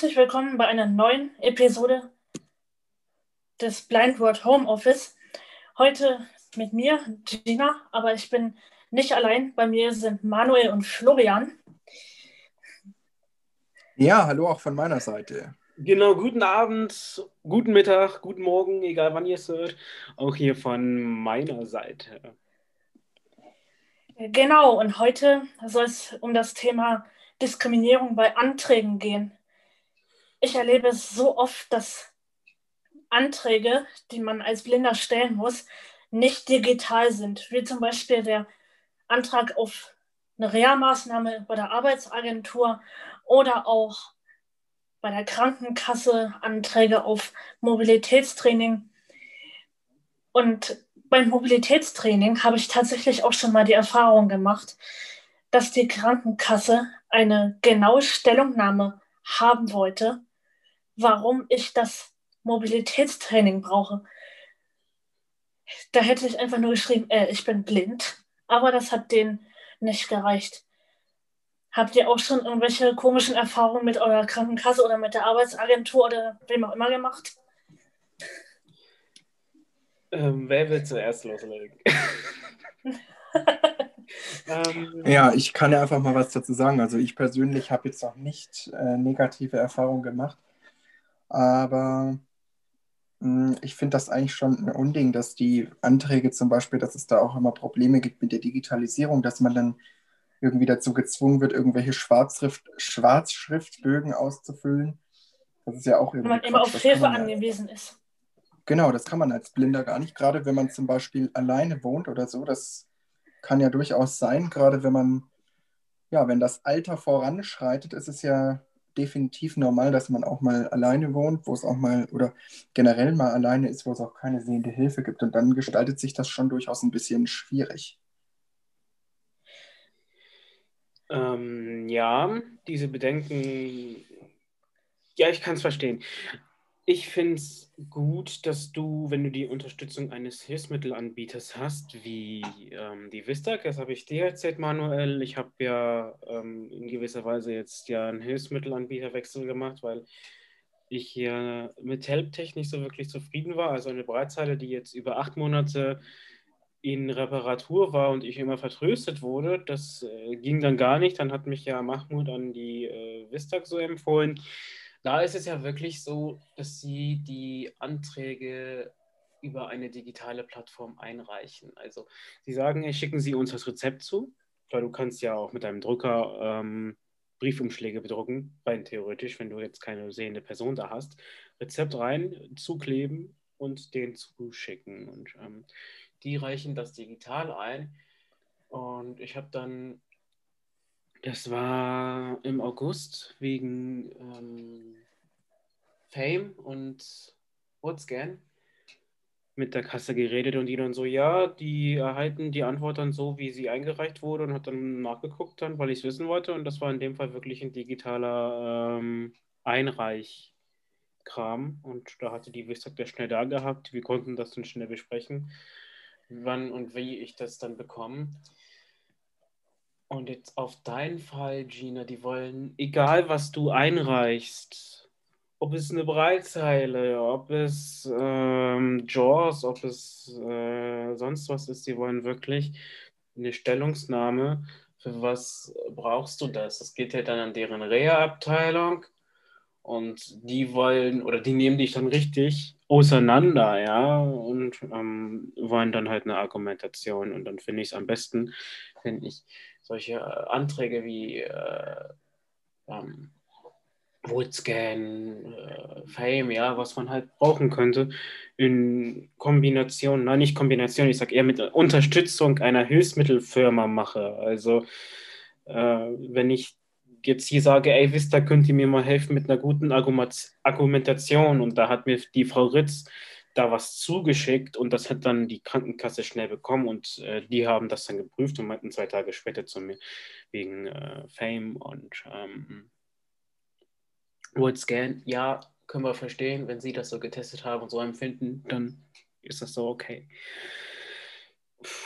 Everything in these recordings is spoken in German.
Herzlich willkommen bei einer neuen Episode des Blindword Home Office. Heute mit mir, Gina, aber ich bin nicht allein. Bei mir sind Manuel und Florian. Ja, hallo auch von meiner Seite. Genau, guten Abend, guten Mittag, guten Morgen, egal wann ihr es hört. Auch hier von meiner Seite. Genau, und heute soll es um das Thema Diskriminierung bei Anträgen gehen ich erlebe es so oft, dass Anträge, die man als Blinder stellen muss, nicht digital sind. Wie zum Beispiel der Antrag auf eine Reha-Maßnahme bei der Arbeitsagentur oder auch bei der Krankenkasse Anträge auf Mobilitätstraining. Und beim Mobilitätstraining habe ich tatsächlich auch schon mal die Erfahrung gemacht, dass die Krankenkasse eine genaue Stellungnahme haben wollte, warum ich das Mobilitätstraining brauche. Da hätte ich einfach nur geschrieben, äh, ich bin blind. Aber das hat denen nicht gereicht. Habt ihr auch schon irgendwelche komischen Erfahrungen mit eurer Krankenkasse oder mit der Arbeitsagentur oder wem auch immer gemacht? Ähm, wer will zuerst loslegen? ähm, ja, ich kann ja einfach mal was dazu sagen. Also ich persönlich habe jetzt noch nicht äh, negative Erfahrungen gemacht. Aber mh, hm, ich finde das eigentlich schon ein Unding, dass die Anträge zum Beispiel, dass es da auch immer Probleme gibt mit der Digitalisierung, dass man dann irgendwie dazu gezwungen wird, irgendwelche Schwarzschrift, Schwarzschriftbögen auszufüllen. Das ist ja auch irgendwie. Wenn man immer auf Hilfe angewiesen ist. Genau, das kann man als Blinder gar nicht. Gerade wenn man zum Beispiel alleine wohnt oder so, das kann ja durchaus sein. Gerade wenn man, ja, wenn das Alter voranschreitet, ist es ja definitiv normal, dass man auch mal alleine wohnt, wo es auch mal oder generell mal alleine ist, wo es auch keine sehende Hilfe gibt. Und dann gestaltet sich das schon durchaus ein bisschen schwierig. Ähm, ja, diese Bedenken, ja, ich kann es verstehen. Ich finde es gut, dass du, wenn du die Unterstützung eines Hilfsmittelanbieters hast, wie ähm, die Vistag, das habe ich dir erzählt, Manuel. Ich habe ja ähm, in gewisser Weise jetzt ja einen Hilfsmittelanbieterwechsel gemacht, weil ich hier mit HelpTech nicht so wirklich zufrieden war. Also eine Breitzeile, die jetzt über acht Monate in Reparatur war und ich immer vertröstet wurde, das äh, ging dann gar nicht. Dann hat mich ja Mahmoud an die äh, Vistag so empfohlen. Da ist es ja wirklich so, dass Sie die Anträge über eine digitale Plattform einreichen. Also Sie sagen, schicken Sie uns das Rezept zu, weil du kannst ja auch mit einem Drucker ähm, Briefumschläge bedrucken, rein theoretisch, wenn du jetzt keine sehende Person da hast. Rezept rein, zukleben und den zuschicken. Und ähm, die reichen das digital ein. Und ich habe dann das war im August wegen ähm, Fame und WhatsCan mit der Kasse geredet und die dann so, ja, die erhalten die Antwort dann so, wie sie eingereicht wurde und hat dann nachgeguckt dann, weil ich es wissen wollte und das war in dem Fall wirklich ein digitaler ähm, Einreichkram und da hatte die Wissert der schnell da gehabt. Wir konnten das dann schnell besprechen, wann und wie ich das dann bekomme. Und jetzt auf deinen Fall, Gina, die wollen, egal was du einreichst, ob es eine Breitzeile, ob es ähm, Jaws, ob es äh, sonst was ist, die wollen wirklich eine Stellungnahme. Für was brauchst du das? Das geht ja dann an deren Reha-Abteilung und die wollen oder die nehmen dich dann richtig auseinander, ja, und ähm, wollen dann halt eine Argumentation. Und dann finde ich es am besten, wenn ich solche äh, Anträge wie äh, ähm, Woodscan, äh, Fame, ja, was man halt brauchen könnte, in Kombination, nein, nicht Kombination, ich sage eher mit Unterstützung einer Hilfsmittelfirma mache. Also, äh, wenn ich jetzt hier sage, ey, Vista, könnt ihr mir mal helfen mit einer guten Argumentation und da hat mir die Frau Ritz da was zugeschickt und das hat dann die Krankenkasse schnell bekommen und äh, die haben das dann geprüft und meinten zwei Tage später zu mir wegen äh, Fame und ähm, WordScan. Ja, können wir verstehen, wenn Sie das so getestet haben und so empfinden, dann ist das so okay.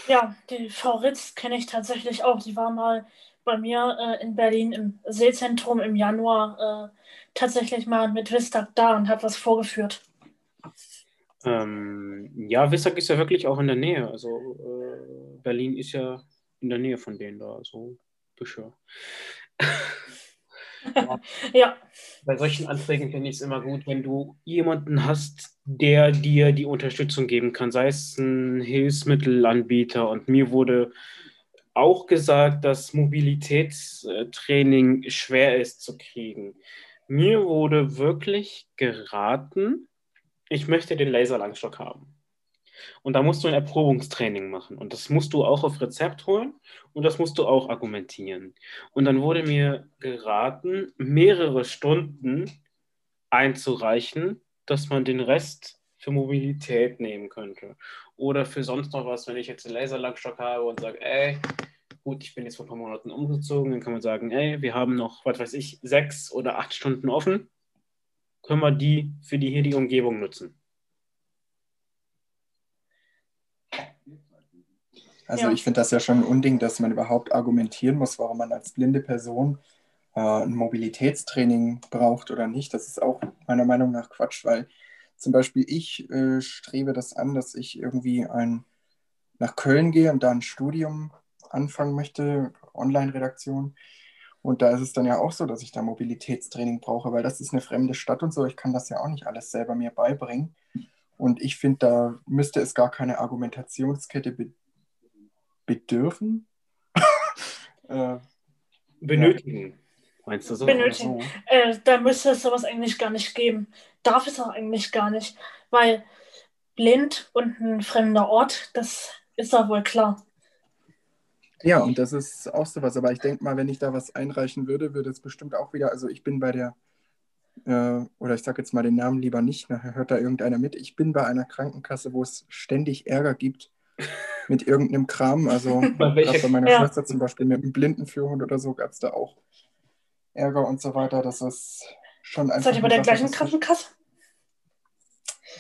Ja, die Frau Ritz kenne ich tatsächlich auch. Die war mal bei mir äh, in Berlin im Seezentrum im Januar äh, tatsächlich mal mit Wistag da und hat was vorgeführt. Ähm, ja, Wistag ist ja wirklich auch in der Nähe. Also äh, Berlin ist ja in der Nähe von denen da, so Bücher. ja. Bei solchen Anträgen finde ich es immer gut, wenn du jemanden hast, der dir die Unterstützung geben kann, sei es ein Hilfsmittelanbieter. Und mir wurde auch gesagt, dass Mobilitätstraining schwer ist zu kriegen. Mir wurde wirklich geraten, ich möchte den Laserlangstock haben. Und da musst du ein Erprobungstraining machen. Und das musst du auch auf Rezept holen und das musst du auch argumentieren. Und dann wurde mir geraten, mehrere Stunden einzureichen, dass man den Rest für Mobilität nehmen könnte. Oder für sonst noch was, wenn ich jetzt einen Laserlangstock habe und sage, ey, gut, ich bin jetzt vor ein paar Monaten umgezogen, dann kann man sagen, ey, wir haben noch, was weiß ich, sechs oder acht Stunden offen. Können wir die für die hier die Umgebung nutzen? Also ja. ich finde das ja schon ein Unding, dass man überhaupt argumentieren muss, warum man als blinde Person äh, ein Mobilitätstraining braucht oder nicht. Das ist auch meiner Meinung nach Quatsch, weil zum Beispiel ich äh, strebe das an, dass ich irgendwie ein, nach Köln gehe und da ein Studium anfangen möchte, Online-Redaktion. Und da ist es dann ja auch so, dass ich da Mobilitätstraining brauche, weil das ist eine fremde Stadt und so. Ich kann das ja auch nicht alles selber mir beibringen. Und ich finde, da müsste es gar keine Argumentationskette be bedürfen. äh, Benötigen. Ja. Meinst du so? Benötigen. So? Äh, da müsste es sowas eigentlich gar nicht geben. Darf es auch eigentlich gar nicht. Weil blind und ein fremder Ort, das ist ja wohl klar. Ja, und das ist auch sowas. Aber ich denke mal, wenn ich da was einreichen würde, würde es bestimmt auch wieder, also ich bin bei der, äh, oder ich sage jetzt mal den Namen lieber nicht, nachher hört da irgendeiner mit. Ich bin bei einer Krankenkasse, wo es ständig Ärger gibt mit irgendeinem Kram. Also bei, bei meiner ja. Schwester zum Beispiel mit einem Blindenführhund oder so gab es da auch Ärger und so weiter. Das ist schon einfach. Seid ihr bei der gleichen Krankenkasse?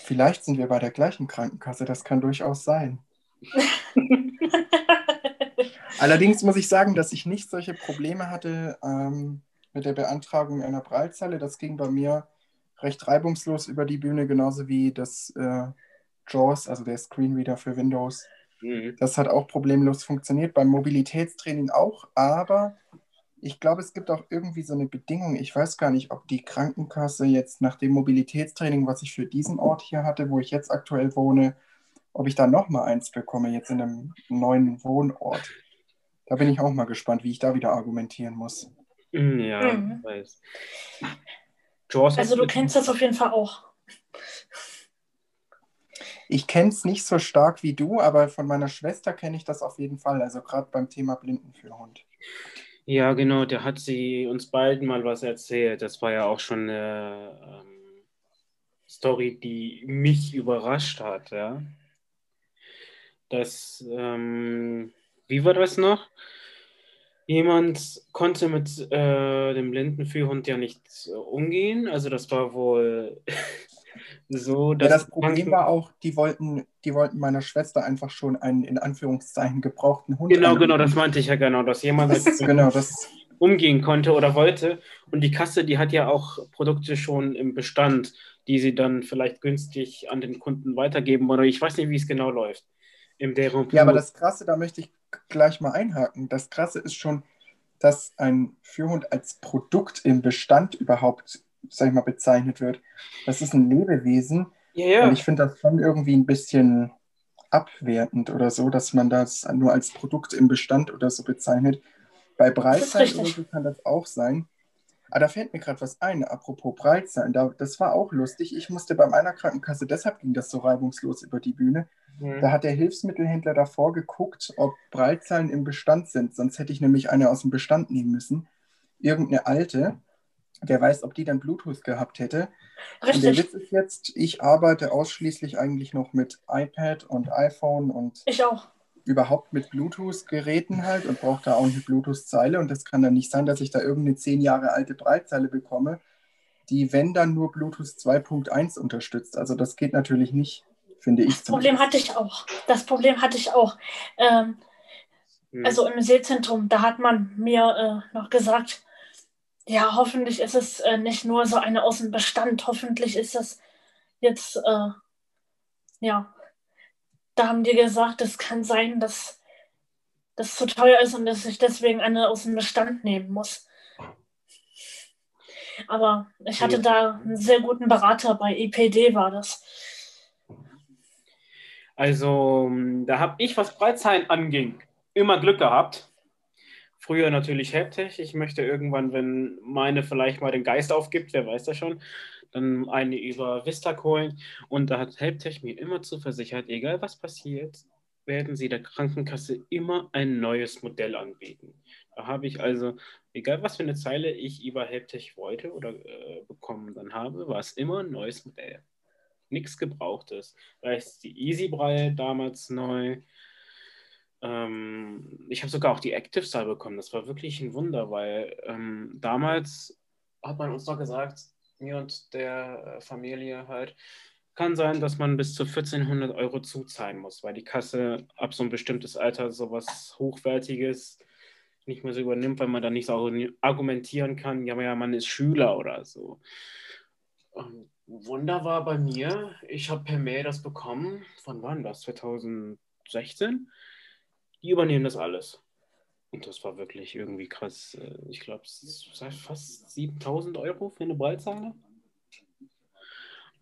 Vielleicht sind wir bei der gleichen Krankenkasse, das kann durchaus sein. Allerdings muss ich sagen, dass ich nicht solche Probleme hatte ähm, mit der Beantragung einer Prallzeile. Das ging bei mir recht reibungslos über die Bühne, genauso wie das äh, JAWS, also der Screenreader für Windows. Mhm. Das hat auch problemlos funktioniert, beim Mobilitätstraining auch, aber ich glaube, es gibt auch irgendwie so eine Bedingung. Ich weiß gar nicht, ob die Krankenkasse jetzt nach dem Mobilitätstraining, was ich für diesen Ort hier hatte, wo ich jetzt aktuell wohne, ob ich da nochmal eins bekomme, jetzt in einem neuen Wohnort. Da bin ich auch mal gespannt, wie ich da wieder argumentieren muss. Mm, ja, mhm. weiß. also du kennst das auf jeden Fall auch. Ich kenne es nicht so stark wie du, aber von meiner Schwester kenne ich das auf jeden Fall. Also gerade beim Thema Blindenführhund. Ja, genau, der hat sie uns beiden mal was erzählt. Das war ja auch schon eine ähm, Story, die mich überrascht hat, ja. Das, ähm, wie war das noch? Jemand konnte mit äh, dem Blindenführhund ja nicht umgehen. Also das war wohl so. Dass ja, das Problem war auch, die wollten, die wollten meiner Schwester einfach schon einen in Anführungszeichen gebrauchten Hund. Genau, genau, das meinte ich ja genau, dass jemand das, halt genau, das umgehen konnte oder wollte. Und die Kasse, die hat ja auch Produkte schon im Bestand, die sie dann vielleicht günstig an den Kunden weitergeben oder ich weiß nicht, wie es genau läuft. Im ja, aber das Krasse, da möchte ich gleich mal einhaken. Das Krasse ist schon, dass ein Führhund als Produkt im Bestand überhaupt, sag ich mal, bezeichnet wird. Das ist ein Lebewesen. Ja, ja. Und ich finde das schon irgendwie ein bisschen abwertend oder so, dass man das nur als Produkt im Bestand oder so bezeichnet. Bei Breitzeit kann das auch sein. Aber da fällt mir gerade was ein, apropos Breitzahlen. Da, das war auch lustig. Ich musste bei meiner Krankenkasse, deshalb ging das so reibungslos über die Bühne. Mhm. Da hat der Hilfsmittelhändler davor geguckt, ob Breitzahlen im Bestand sind. Sonst hätte ich nämlich eine aus dem Bestand nehmen müssen. Irgendeine alte. Wer weiß, ob die dann Bluetooth gehabt hätte. Richtig. Und der Witz ist jetzt, ich arbeite ausschließlich eigentlich noch mit iPad und iPhone und ich auch. Überhaupt mit Bluetooth-Geräten halt und brauche da auch eine Bluetooth-Zeile. Und das kann dann nicht sein, dass ich da irgendeine zehn Jahre alte Breitzeile bekomme, die, wenn dann nur Bluetooth 2.1 unterstützt. Also das geht natürlich nicht finde ich. Das Problem hatte ich auch. Das Problem hatte ich auch. Ähm, hm. Also im Seezentrum, da hat man mir äh, noch gesagt, ja, hoffentlich ist es äh, nicht nur so eine aus dem Bestand. Hoffentlich ist das jetzt, äh, ja, da haben die gesagt, es kann sein, dass das zu teuer ist und dass ich deswegen eine aus dem Bestand nehmen muss. Aber ich hatte da einen sehr guten Berater bei IPD, war das. Also, da habe ich, was Breitsein anging, immer Glück gehabt. Früher natürlich Helptech. Ich möchte irgendwann, wenn meine vielleicht mal den Geist aufgibt, wer weiß das schon, dann eine über Vista holen. Und da hat Helptech mir immer zuversichert, egal was passiert, werden sie der Krankenkasse immer ein neues Modell anbieten. Da habe ich also, egal was für eine Zeile ich über Helptech wollte oder äh, bekommen dann habe, war es immer ein neues Modell. Nichts Gebrauchtes. Da ist die Easy-Braille damals neu. Ähm, ich habe sogar auch die Active Style bekommen. Das war wirklich ein Wunder, weil ähm, damals hat man uns noch gesagt, mir und der äh, Familie halt, kann sein, dass man bis zu 1400 Euro zuzahlen muss, weil die Kasse ab so ein bestimmtes Alter sowas Hochwertiges nicht mehr so übernimmt, weil man dann nicht so argumentieren kann, ja, ja, man ist Schüler oder so. Und Wunder war bei mir, ich habe per Mail das bekommen, von wann das? 2016? Die übernehmen das alles. Und das war wirklich irgendwie krass. Ich glaube, fast 7000 Euro für eine Breitzeile.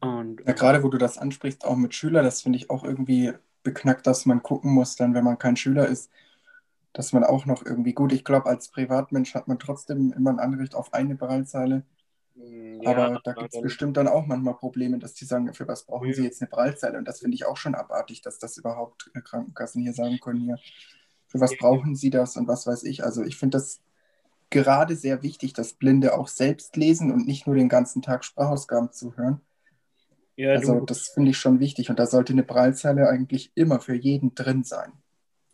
Und, ja, gerade wo du das ansprichst, auch mit Schülern, das finde ich auch irgendwie beknackt, dass man gucken muss, dann, wenn man kein Schüler ist, dass man auch noch irgendwie gut, ich glaube, als Privatmensch hat man trotzdem immer ein Anrecht auf eine Breitzeile. Ja, aber da gibt es bestimmt dann auch manchmal Probleme, dass die sagen, für was brauchen ja. sie jetzt eine Breitzeile? Und das finde ich auch schon abartig, dass das überhaupt äh, Krankenkassen hier sagen können, hier, für was brauchen sie das und was weiß ich. Also ich finde das gerade sehr wichtig, dass Blinde auch selbst lesen und nicht nur den ganzen Tag Sprachausgaben zuhören. Ja, also das finde ich schon wichtig und da sollte eine Breitzeile eigentlich immer für jeden drin sein.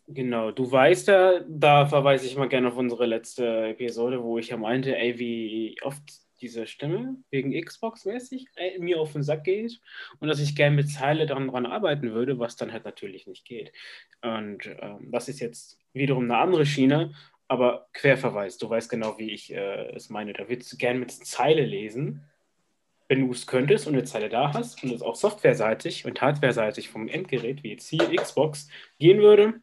Genau, du weißt ja, da verweise ich mal gerne auf unsere letzte Episode, wo ich ja meinte, ey, wie oft diese Stimme wegen Xbox mäßig äh, mir auf den Sack geht und dass ich gerne mit Zeile daran arbeiten würde, was dann halt natürlich nicht geht. Und ähm, das ist jetzt wiederum eine andere Schiene, aber Querverweis, du weißt genau, wie ich äh, es meine. Da würdest du gerne mit Zeile lesen wenn du es könntest und eine Zeile da hast und es auch softwareseitig und hardwareseitig vom Endgerät, wie jetzt hier Xbox, gehen würde,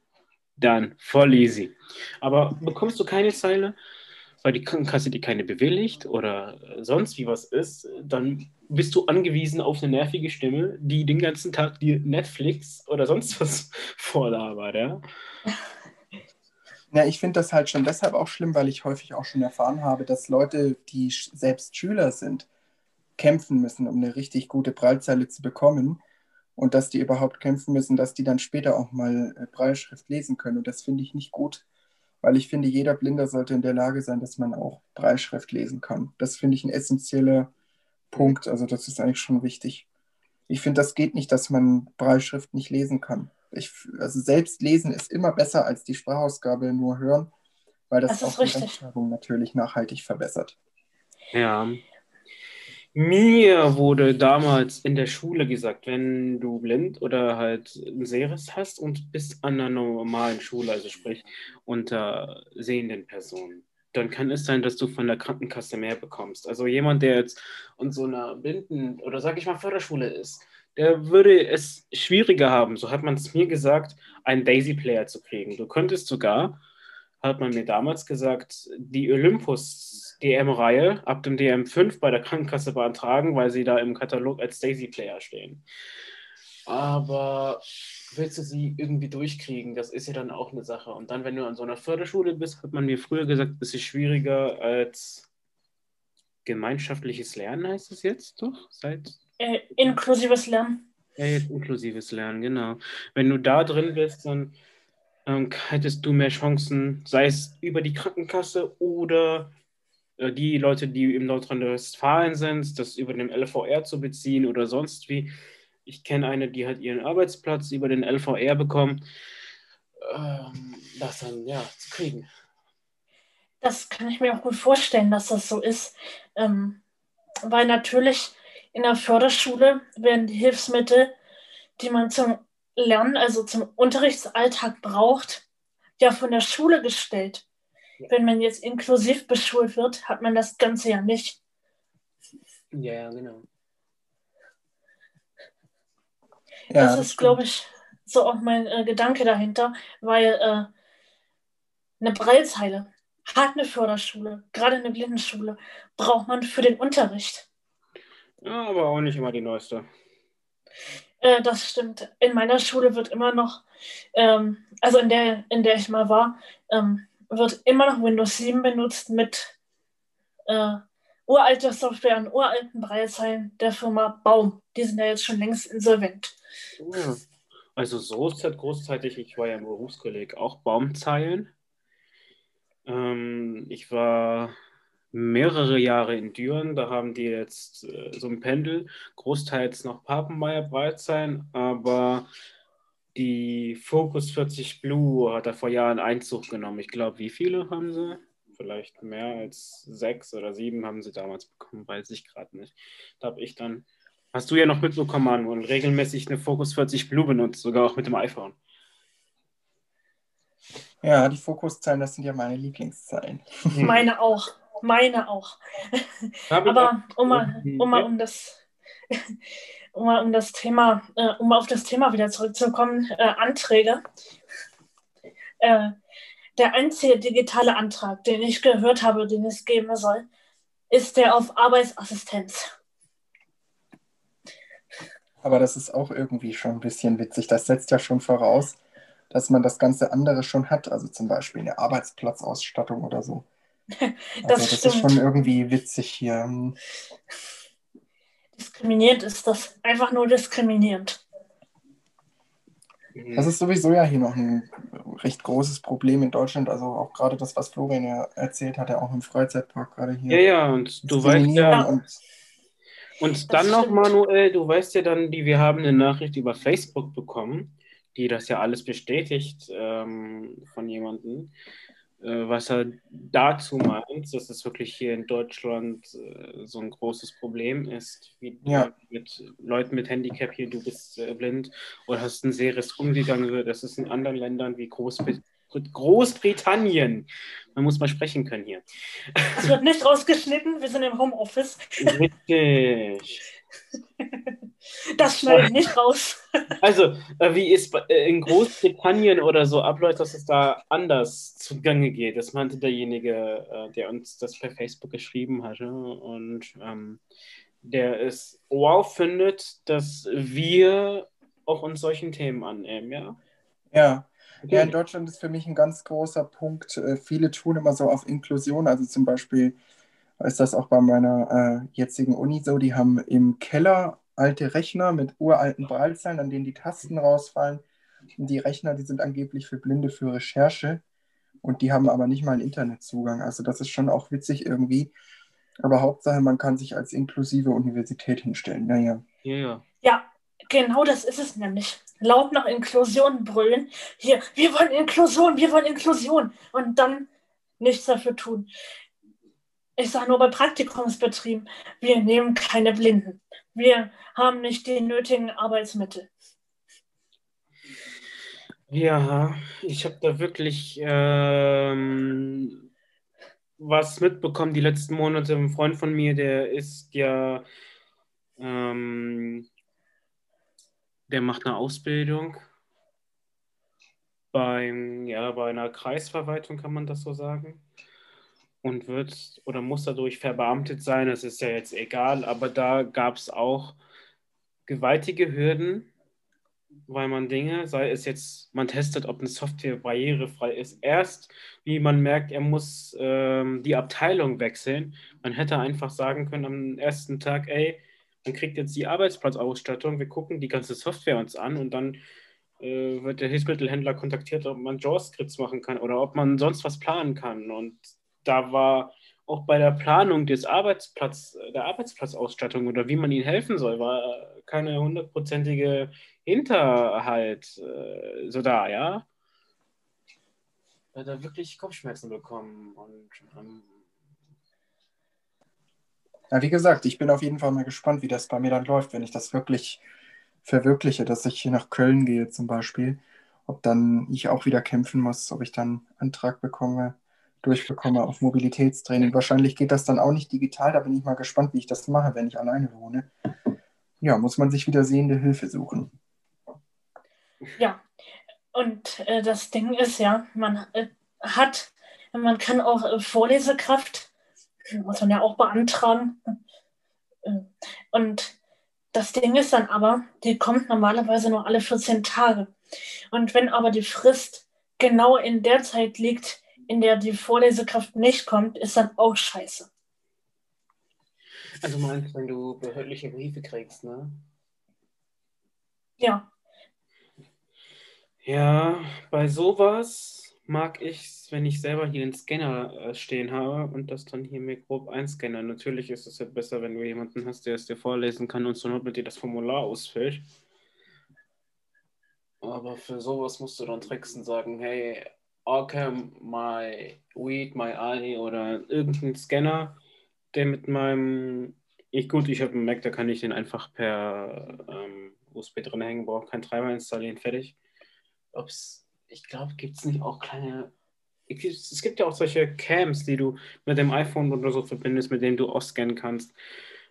dann voll easy. Aber bekommst du keine Zeile, weil die Krankenkasse dir keine bewilligt oder sonst wie was ist, dann bist du angewiesen auf eine nervige Stimme, die den ganzen Tag dir Netflix oder sonst was vorlabert, ja? Ja, ich finde das halt schon deshalb auch schlimm, weil ich häufig auch schon erfahren habe, dass Leute, die selbst Schüler sind, kämpfen müssen, um eine richtig gute Breitzeile zu bekommen. Und dass die überhaupt kämpfen müssen, dass die dann später auch mal äh, Breitschrift lesen können. Und das finde ich nicht gut, weil ich finde, jeder Blinder sollte in der Lage sein, dass man auch Breitschrift lesen kann. Das finde ich ein essentieller Punkt. Also das ist eigentlich schon wichtig. Ich finde, das geht nicht, dass man Breitschrift nicht lesen kann. Ich, also selbst lesen ist immer besser als die Sprachausgabe nur hören, weil das, das auch die Rechtschreibung natürlich nachhaltig verbessert. Ja, mir wurde damals in der Schule gesagt, wenn du blind oder halt ein Sehrest hast und bist an einer normalen Schule, also sprich unter sehenden Personen, dann kann es sein, dass du von der Krankenkasse mehr bekommst. Also jemand, der jetzt in so einer blinden oder sag ich mal Förderschule ist, der würde es schwieriger haben, so hat man es mir gesagt, einen Daisy-Player zu kriegen. Du könntest sogar, hat man mir damals gesagt, die Olympus DM-Reihe ab dem DM5 bei der Krankenkasse beantragen, weil sie da im Katalog als Daisy-Player stehen. Aber willst du sie irgendwie durchkriegen? Das ist ja dann auch eine Sache. Und dann, wenn du an so einer Förderschule bist, hat man mir früher gesagt, ist es schwieriger als gemeinschaftliches Lernen, heißt es jetzt doch? Seit äh, inklusives Lernen. Ja, jetzt inklusives Lernen, genau. Wenn du da drin bist, dann ähm, hättest du mehr Chancen, sei es über die Krankenkasse oder äh, die Leute, die im Nordrhein-Westfalen sind, das über den LVR zu beziehen oder sonst wie. Ich kenne eine, die hat ihren Arbeitsplatz über den LVR bekommen, ähm, das dann ja zu kriegen. Das kann ich mir auch gut vorstellen, dass das so ist, ähm, weil natürlich in der Förderschule werden die Hilfsmittel die man zum Lernen, also zum Unterrichtsalltag braucht, ja von der Schule gestellt. Ja. Wenn man jetzt inklusiv beschult wird, hat man das Ganze ja nicht. Ja, ja genau. Ja, das, das ist, glaube ich, so auch mein äh, Gedanke dahinter, weil äh, eine Breilzeile hat eine Förderschule, gerade eine Blindenschule, braucht man für den Unterricht. Ja, aber auch nicht immer die neueste. Äh, das stimmt. In meiner Schule wird immer noch, ähm, also in der, in der ich mal war, ähm, wird immer noch Windows 7 benutzt mit äh, uralter Software und uralten Breilzeilen der Firma Baum. Die sind ja jetzt schon längst insolvent. Ja. Also so ist das großzeitig, ich war ja im Berufskolleg, auch Baumzeilen. Ähm, ich war mehrere Jahre in Düren, da haben die jetzt äh, so ein Pendel, großteils noch Papenmeier Breitsein, aber die Focus 40 Blue hat da vor Jahren Einzug genommen. Ich glaube, wie viele haben sie? Vielleicht mehr als sechs oder sieben haben sie damals bekommen, weiß ich gerade nicht. Da habe ich dann Hast du ja noch mitbekommen, Manu, und regelmäßig eine Focus 40 Blue benutzt, sogar auch mit dem iPhone. Ja, die Fokuszahlen, das sind ja meine Lieblingszahlen. Meine auch. Meine auch. Aber um mal, um mal um das um mal um das Thema, äh, um auf das Thema wieder zurückzukommen, äh, Anträge. Äh, der einzige digitale Antrag, den ich gehört habe, den es geben soll, ist der auf Arbeitsassistenz. Aber das ist auch irgendwie schon ein bisschen witzig. Das setzt ja schon voraus, dass man das ganze andere schon hat, also zum Beispiel eine Arbeitsplatzausstattung oder so. das also das ist schon irgendwie witzig hier. Diskriminierend ist das einfach nur diskriminierend. Das ist sowieso ja hier noch ein recht großes Problem in Deutschland. Also auch gerade das, was Florian ja erzählt hat, ja auch im Freizeitpark gerade hier. Ja, ja, und du weißt ja. Und und dann noch, Manuel, du weißt ja dann, die, wir haben eine Nachricht über Facebook bekommen, die das ja alles bestätigt ähm, von jemandem, was er dazu meint, dass es wirklich hier in Deutschland äh, so ein großes Problem ist, wie ja. mit Leuten mit Handicap hier, du bist äh, blind oder hast ein Seres umgegangen wird. Das ist in anderen Ländern wie Großbritannien Großbritannien. Man muss mal sprechen können hier. Es wird nicht rausgeschnitten, wir sind im Homeoffice. Richtig. Das schneidet nicht raus. Also, äh, wie ist äh, in Großbritannien oder so abläuft, dass es da anders zugange geht? Das meinte derjenige, äh, der uns das per Facebook geschrieben hatte. Und ähm, der es wow findet, dass wir auch uns solchen Themen annehmen, ja? Ja, ja, in Deutschland ist für mich ein ganz großer Punkt. Viele tun immer so auf Inklusion. Also zum Beispiel ist das auch bei meiner äh, jetzigen Uni so. Die haben im Keller alte Rechner mit uralten Braillezeilen, an denen die Tasten rausfallen. Und die Rechner, die sind angeblich für Blinde für Recherche. Und die haben aber nicht mal einen Internetzugang. Also das ist schon auch witzig irgendwie. Aber Hauptsache, man kann sich als inklusive Universität hinstellen. Naja. Ja, ja. Ja, genau das ist es nämlich laut nach Inklusion brüllen. Hier, wir wollen Inklusion, wir wollen Inklusion. Und dann nichts dafür tun. Ich sage nur bei Praktikumsbetrieben, wir nehmen keine Blinden. Wir haben nicht die nötigen Arbeitsmittel. Ja, ich habe da wirklich ähm, was mitbekommen die letzten Monate. Ein Freund von mir, der ist ja ähm, der macht eine Ausbildung beim, ja, bei einer Kreisverwaltung, kann man das so sagen. Und wird oder muss dadurch verbeamtet sein, das ist ja jetzt egal, aber da gab es auch gewaltige Hürden, weil man Dinge, sei es jetzt, man testet, ob eine Software barrierefrei ist, erst wie man merkt, er muss ähm, die Abteilung wechseln. Man hätte einfach sagen können am ersten Tag, ey, man kriegt jetzt die Arbeitsplatzausstattung, wir gucken die ganze Software uns an und dann äh, wird der Hilfsmittelhändler kontaktiert, ob man JAWS-Skripts machen kann oder ob man sonst was planen kann. Und da war auch bei der Planung des Arbeitsplatz, der Arbeitsplatzausstattung oder wie man ihnen helfen soll, war keine hundertprozentige Hinterhalt äh, so da, ja. Hat er wirklich Kopfschmerzen bekommen und ähm, ja, wie gesagt, ich bin auf jeden Fall mal gespannt, wie das bei mir dann läuft, wenn ich das wirklich verwirkliche, dass ich hier nach Köln gehe zum Beispiel, ob dann ich auch wieder kämpfen muss, ob ich dann Antrag bekomme, durchbekomme auf Mobilitätstraining. Wahrscheinlich geht das dann auch nicht digital, da bin ich mal gespannt, wie ich das mache, wenn ich alleine wohne. Ja, muss man sich wieder sehende Hilfe suchen. Ja, und äh, das Ding ist ja, man äh, hat, man kann auch äh, Vorlesekraft, muss man ja auch beantragen. Äh, und das Ding ist dann aber, die kommt normalerweise nur alle 14 Tage. Und wenn aber die Frist genau in der Zeit liegt, in der die Vorlesekraft nicht kommt, ist dann auch scheiße. Also meinst wenn du behördliche Briefe kriegst, ne? Ja. Ja, bei sowas mag ich es, wenn ich selber hier einen Scanner äh, stehen habe und das dann hier mir grob einscanne. Natürlich ist es ja besser, wenn du jemanden hast, der es dir vorlesen kann und zur Not mit dir das Formular ausfüllt. Aber für sowas musst du dann tricksen sagen, hey, okay, my weed, my eye oder irgendein Scanner, der mit meinem, ich gut, ich habe einen Mac, da kann ich den einfach per ähm, USB drin hängen, brauche keinen Treiber installieren, fertig ob's, ich glaube, gibt es nicht auch kleine. Es gibt ja auch solche Cams, die du mit dem iPhone oder so verbindest, mit denen du auch scannen kannst.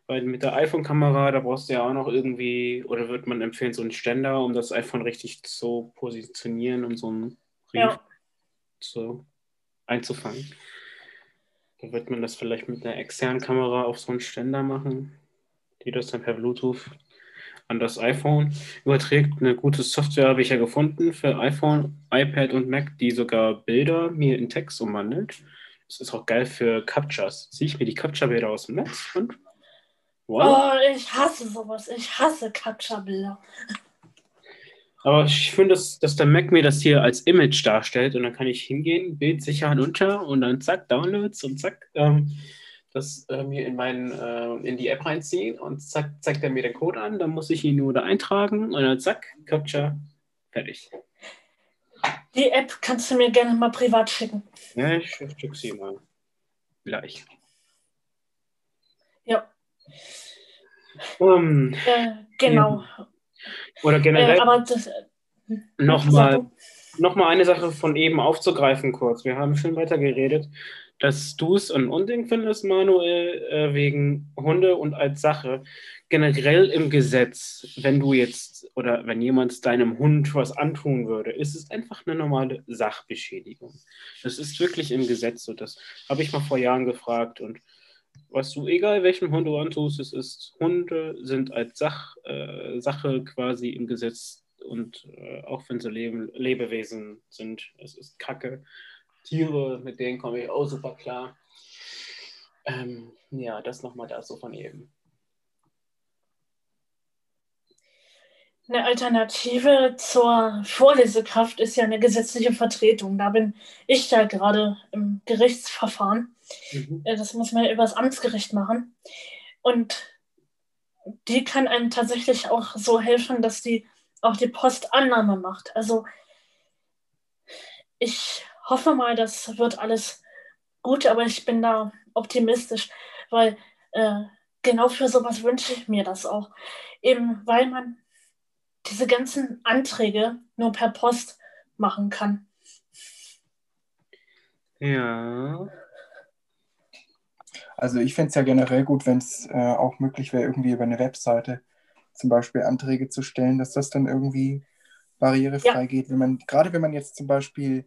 Weil mit der iPhone-Kamera, da brauchst du ja auch noch irgendwie, oder würde man empfehlen, so einen Ständer, um das iPhone richtig zu positionieren, um so einen Brief ja. Zu, einzufangen. Da wird man das vielleicht mit einer externen Kamera auf so einen Ständer machen, die das dann per Bluetooth an das iPhone überträgt. Eine gute Software habe ich ja gefunden für iPhone, iPad und Mac, die sogar Bilder mir in Text umwandelt. Das ist auch geil für Captchas. Ziehe ich mir die Captcha-Bilder aus dem Netz und wow. Oh, ich hasse sowas. Ich hasse Captcha-Bilder. Aber ich finde, dass, dass der Mac mir das hier als Image darstellt und dann kann ich hingehen, Bild sicher hinunter und dann zack, Downloads und zack. Ähm, das äh, mir in, mein, äh, in die App reinziehen und zack, zeigt er mir den Code an. Dann muss ich ihn nur da eintragen und dann zack, Capture, fertig. Die App kannst du mir gerne mal privat schicken. Ja, ich schicke sie mal. Gleich. Ja. Um, äh, genau. Oder generell. Äh, aber das, Nochmal noch mal eine Sache von eben aufzugreifen kurz. Wir haben schon weiter geredet dass du es ein Unding findest, Manuel, äh, wegen Hunde und als Sache. Generell im Gesetz, wenn du jetzt oder wenn jemand deinem Hund was antun würde, ist es einfach eine normale Sachbeschädigung. Das ist wirklich im Gesetz so. Das habe ich mal vor Jahren gefragt und was du, egal welchem Hund du antust, es ist, Hunde sind als Sach, äh, Sache quasi im Gesetz und äh, auch wenn sie Lebe, Lebewesen sind, es ist Kacke. Tiere, mit denen komme ich auch super klar. Ähm, ja, das nochmal dazu von eben. Eine Alternative zur Vorlesekraft ist ja eine gesetzliche Vertretung. Da bin ich ja gerade im Gerichtsverfahren. Mhm. Äh, das muss man ja übers Amtsgericht machen. Und die kann einem tatsächlich auch so helfen, dass die auch die Postannahme macht. Also ich hoffe mal, das wird alles gut, aber ich bin da optimistisch, weil äh, genau für sowas wünsche ich mir das auch. Eben weil man diese ganzen Anträge nur per Post machen kann. Ja. Also ich fände es ja generell gut, wenn es äh, auch möglich wäre, irgendwie über eine Webseite zum Beispiel Anträge zu stellen, dass das dann irgendwie barrierefrei ja. geht. Wenn man, gerade wenn man jetzt zum Beispiel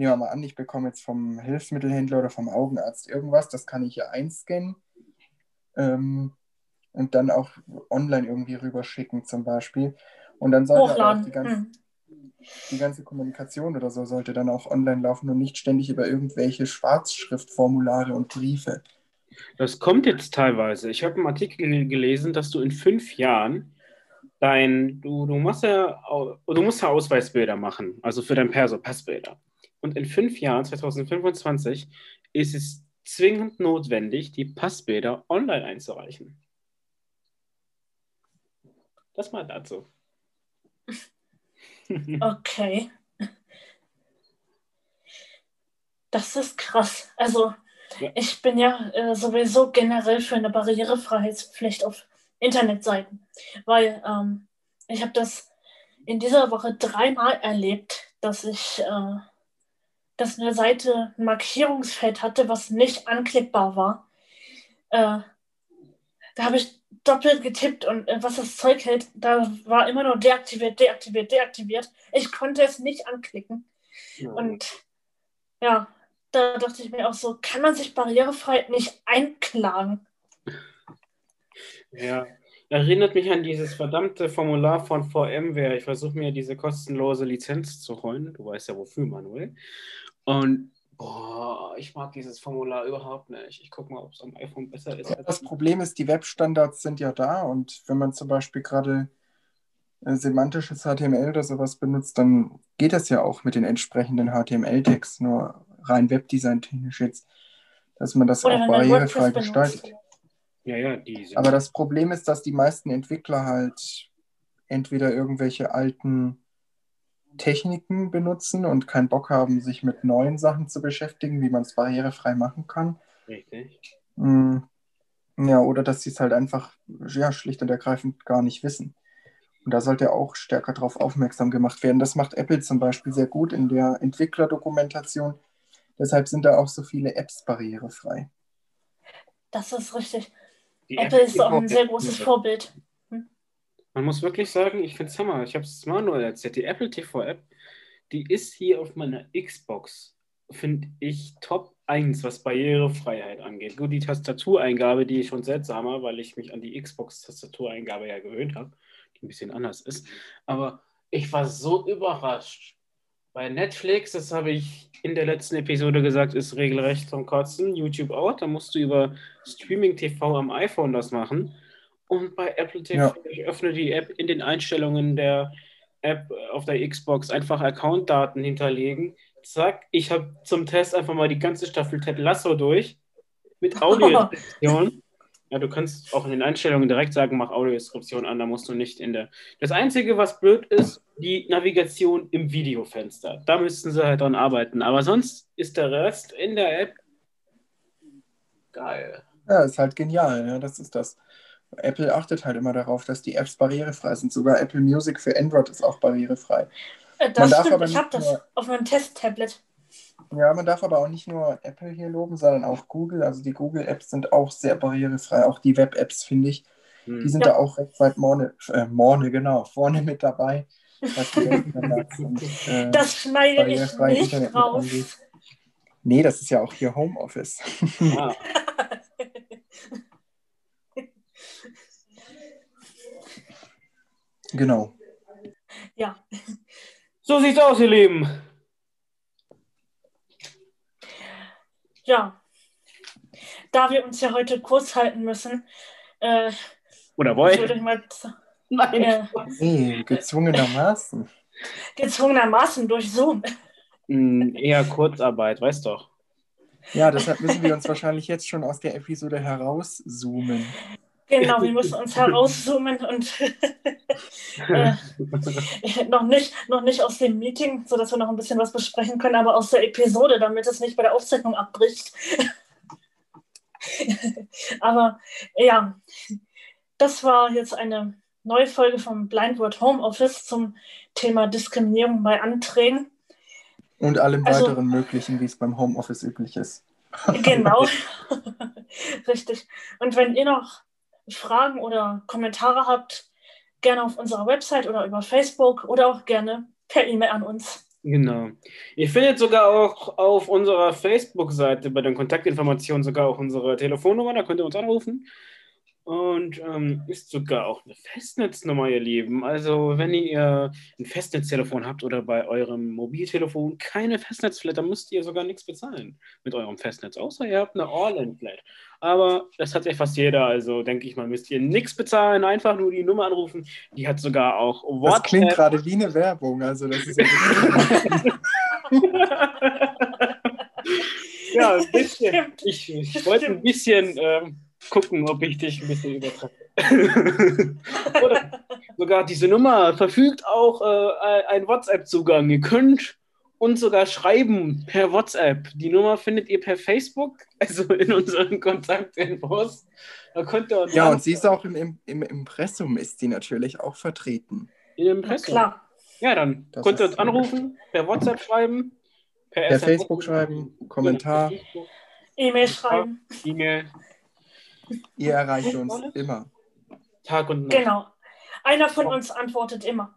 nehmen wir mal an, ich bekomme jetzt vom Hilfsmittelhändler oder vom Augenarzt irgendwas, das kann ich ja einscannen ähm, und dann auch online irgendwie rüberschicken zum Beispiel. Und dann sollte auch die ganze, hm. die ganze Kommunikation oder so sollte dann auch online laufen und nicht ständig über irgendwelche Schwarzschriftformulare und Briefe. Das kommt jetzt teilweise. Ich habe einen Artikel gelesen, dass du in fünf Jahren dein, du, du machst ja, du musst ja Ausweisbilder machen, also für dein Perso, Passbilder. Und in fünf Jahren, 2025, ist es zwingend notwendig, die Passbilder online einzureichen. Das mal dazu. Okay. Das ist krass. Also, ja. ich bin ja äh, sowieso generell für eine Barrierefreiheitspflicht auf Internetseiten, weil ähm, ich habe das in dieser Woche dreimal erlebt, dass ich, äh, dass eine Seite ein Markierungsfeld hatte, was nicht anklickbar war. Äh, da habe ich doppelt getippt und äh, was das Zeug hält, da war immer nur deaktiviert, deaktiviert, deaktiviert. Ich konnte es nicht anklicken. Ja. Und ja, da dachte ich mir auch so, kann man sich barrierefrei nicht einklagen? Ja, erinnert mich an dieses verdammte Formular von VMware. Ich versuche mir diese kostenlose Lizenz zu holen. Du weißt ja wofür, Manuel. Und boah, ich mag dieses Formular überhaupt nicht. Ich gucke mal, ob es am iPhone besser ist. Das Problem ist, die Webstandards sind ja da und wenn man zum Beispiel gerade äh, semantisches HTML oder sowas benutzt, dann geht das ja auch mit den entsprechenden HTML-Tags, nur rein Webdesign-technisch jetzt, dass man das oder auch barrierefrei gestaltet. Ja, ja, die Aber das Problem ist, dass die meisten Entwickler halt entweder irgendwelche alten Techniken benutzen und keinen Bock haben, sich mit neuen Sachen zu beschäftigen, wie man es barrierefrei machen kann. Richtig. Mm, ja, oder dass sie es halt einfach ja, schlicht und ergreifend gar nicht wissen. Und da sollte auch stärker darauf aufmerksam gemacht werden. Das macht Apple zum Beispiel sehr gut in der Entwicklerdokumentation. Deshalb sind da auch so viele Apps barrierefrei. Das ist richtig. Die Apple App ist auch ein sehr großes Vorbild. Hm? Man muss wirklich sagen, ich finde es Hammer. Ich habe es Manuel erzählt. Die Apple TV App, die ist hier auf meiner Xbox, finde ich Top 1, was Barrierefreiheit angeht. Gut, die Tastatureingabe, die ist schon seltsamer, weil ich mich an die Xbox-Tastatureingabe ja gewöhnt habe ein bisschen anders ist. Aber ich war so überrascht. Bei Netflix, das habe ich in der letzten Episode gesagt, ist regelrecht zum Kotzen. YouTube auch, da musst du über Streaming TV am iPhone das machen. Und bei Apple TV, ja. ich öffne die App in den Einstellungen der App auf der Xbox einfach Accountdaten hinterlegen. Zack, ich habe zum Test einfach mal die ganze Staffel Ted Lasso durch mit Audio. Ja, du kannst auch in den Einstellungen direkt sagen, mach Audiodeskription an, da musst du nicht in der. Das Einzige, was blöd ist, die Navigation im Videofenster. Da müssten sie halt dran arbeiten. Aber sonst ist der Rest in der App geil. Ja, ist halt genial, ja, das ist das. Apple achtet halt immer darauf, dass die Apps barrierefrei sind. Sogar Apple Music für Android ist auch barrierefrei. Äh, das Man stimmt, ich habe das auf meinem Test-Tablet. Ja, man darf aber auch nicht nur Apple hier loben, sondern auch Google. Also die Google-Apps sind auch sehr barrierefrei. Auch die Web-Apps, finde ich. Hm. Die sind ja. da auch recht weit vorne, äh, vorne, genau, vorne mit dabei. und, äh, das schneide ich nicht Internet raus. Nee, das ist ja auch hier Homeoffice. Ah. genau. Ja. So sieht's aus, ihr Lieben. Ja, da wir uns ja heute kurz halten müssen, äh, oder wollen? Würde ich mal, Nein. Äh, nee, gezwungenermaßen. gezwungenermaßen durch Zoom. Hm, eher Kurzarbeit, weißt doch. Ja, deshalb müssen wir uns wahrscheinlich jetzt schon aus der Episode herauszoomen. Genau, wir müssen uns herauszoomen und äh, noch, nicht, noch nicht aus dem Meeting, sodass wir noch ein bisschen was besprechen können, aber aus der Episode, damit es nicht bei der Aufzeichnung abbricht. aber ja, das war jetzt eine neue Folge vom Blindword Homeoffice zum Thema Diskriminierung bei Anträgen. Und allem also, weiteren Möglichen, wie es beim Homeoffice üblich ist. Genau, richtig. Und wenn ihr noch Fragen oder Kommentare habt, gerne auf unserer Website oder über Facebook oder auch gerne per E-Mail an uns. Genau. Ihr findet sogar auch auf unserer Facebook-Seite bei den Kontaktinformationen sogar auch unsere Telefonnummer, da könnt ihr uns anrufen. Und ähm, ist sogar auch eine Festnetznummer, ihr Lieben. Also, wenn ihr ein Festnetztelefon habt oder bei eurem Mobiltelefon keine Festnetzflat, dann müsst ihr sogar nichts bezahlen mit eurem Festnetz, außer ihr habt eine All-In-Flat. Aber das hat ja fast jeder, also denke ich mal, müsst ihr nichts bezahlen, einfach nur die Nummer anrufen. Die hat sogar auch WhatsApp. Das klingt gerade wie eine Werbung, also das ist ja. ja, ein bisschen. Ich, ich wollte ein bisschen. Ähm, gucken, ob ich dich ein bisschen übertreffe. Oder sogar diese Nummer verfügt auch äh, einen WhatsApp-Zugang. Ihr könnt uns sogar schreiben per WhatsApp. Die Nummer findet ihr per Facebook, also in unseren Kontaktinfos. Da könnt ihr uns ja, und sie ist auch im, im, im Impressum, ist die natürlich auch vertreten. In dem Impressum. klar. Ja, dann Das könnt ihr uns anrufen, per WhatsApp schreiben, per, Per SMS Facebook schreiben, Kommentar. E-Mail schreiben. E-Mail, Ihr erreicht uns immer. Tag und Nacht. Genau. Einer von uns antwortet immer.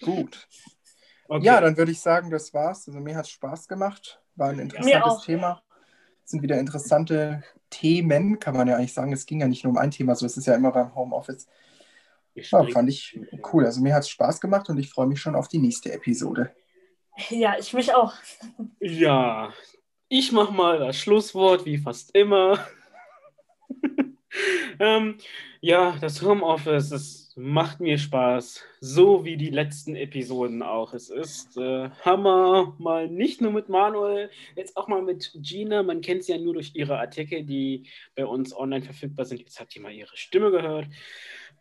Gut. Okay. Ja, dann würde ich sagen, das war's. Also mir hat es Spaß gemacht. War ein interessantes. Thema. Es sind wieder interessante Themen, kann man ja eigentlich sagen. Es ging ja nicht nur um ein Thema, so ist es ja immer beim Homeoffice. Ja, fand ich cool. Also mir hat es Spaß gemacht und ich freue mich schon auf die nächste Episode. Ja, ich mich auch. Ja, ich mache mal das Schlusswort, wie fast immer. ähm, ja, das Homeoffice, das macht mir Spaß, so wie die letzten Episoden auch. Es ist äh, Hammer, mal nicht nur mit Manuel, jetzt auch mal mit Gina. Man kennt sie ja nur durch ihre Artikel, die bei uns online verfügbar sind. Jetzt habt ihr mal ihre Stimme gehört.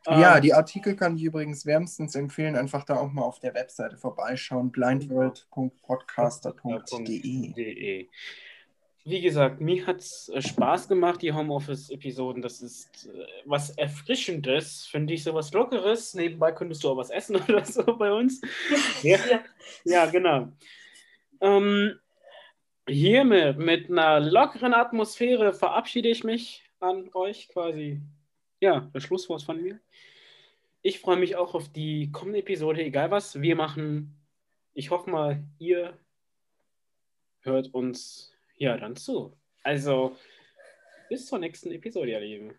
Ja, Ähm, die Artikel kann ich übrigens wärmstens empfehlen. Einfach da auch mal auf der Webseite vorbeischauen. blindworld.podcaster.de. Wie gesagt, mir hat es Spaß gemacht, die Homeoffice-Episoden. Das ist äh, was Erfrischendes, finde ich, so was Lockeres. Nebenbei könntest du auch was essen oder so bei uns. Ja, Ja. ja genau. Ähm, hiermit, mit einer lockeren Atmosphäre, verabschiede ich mich an euch quasi. Ja, das Schlusswort von mir. Ich freue mich auch auf die kommende Episode, egal was wir machen. Ich hoffe mal, ihr hört uns ja dann zu. Also, bis zur nächsten Episode, ihr Lieben.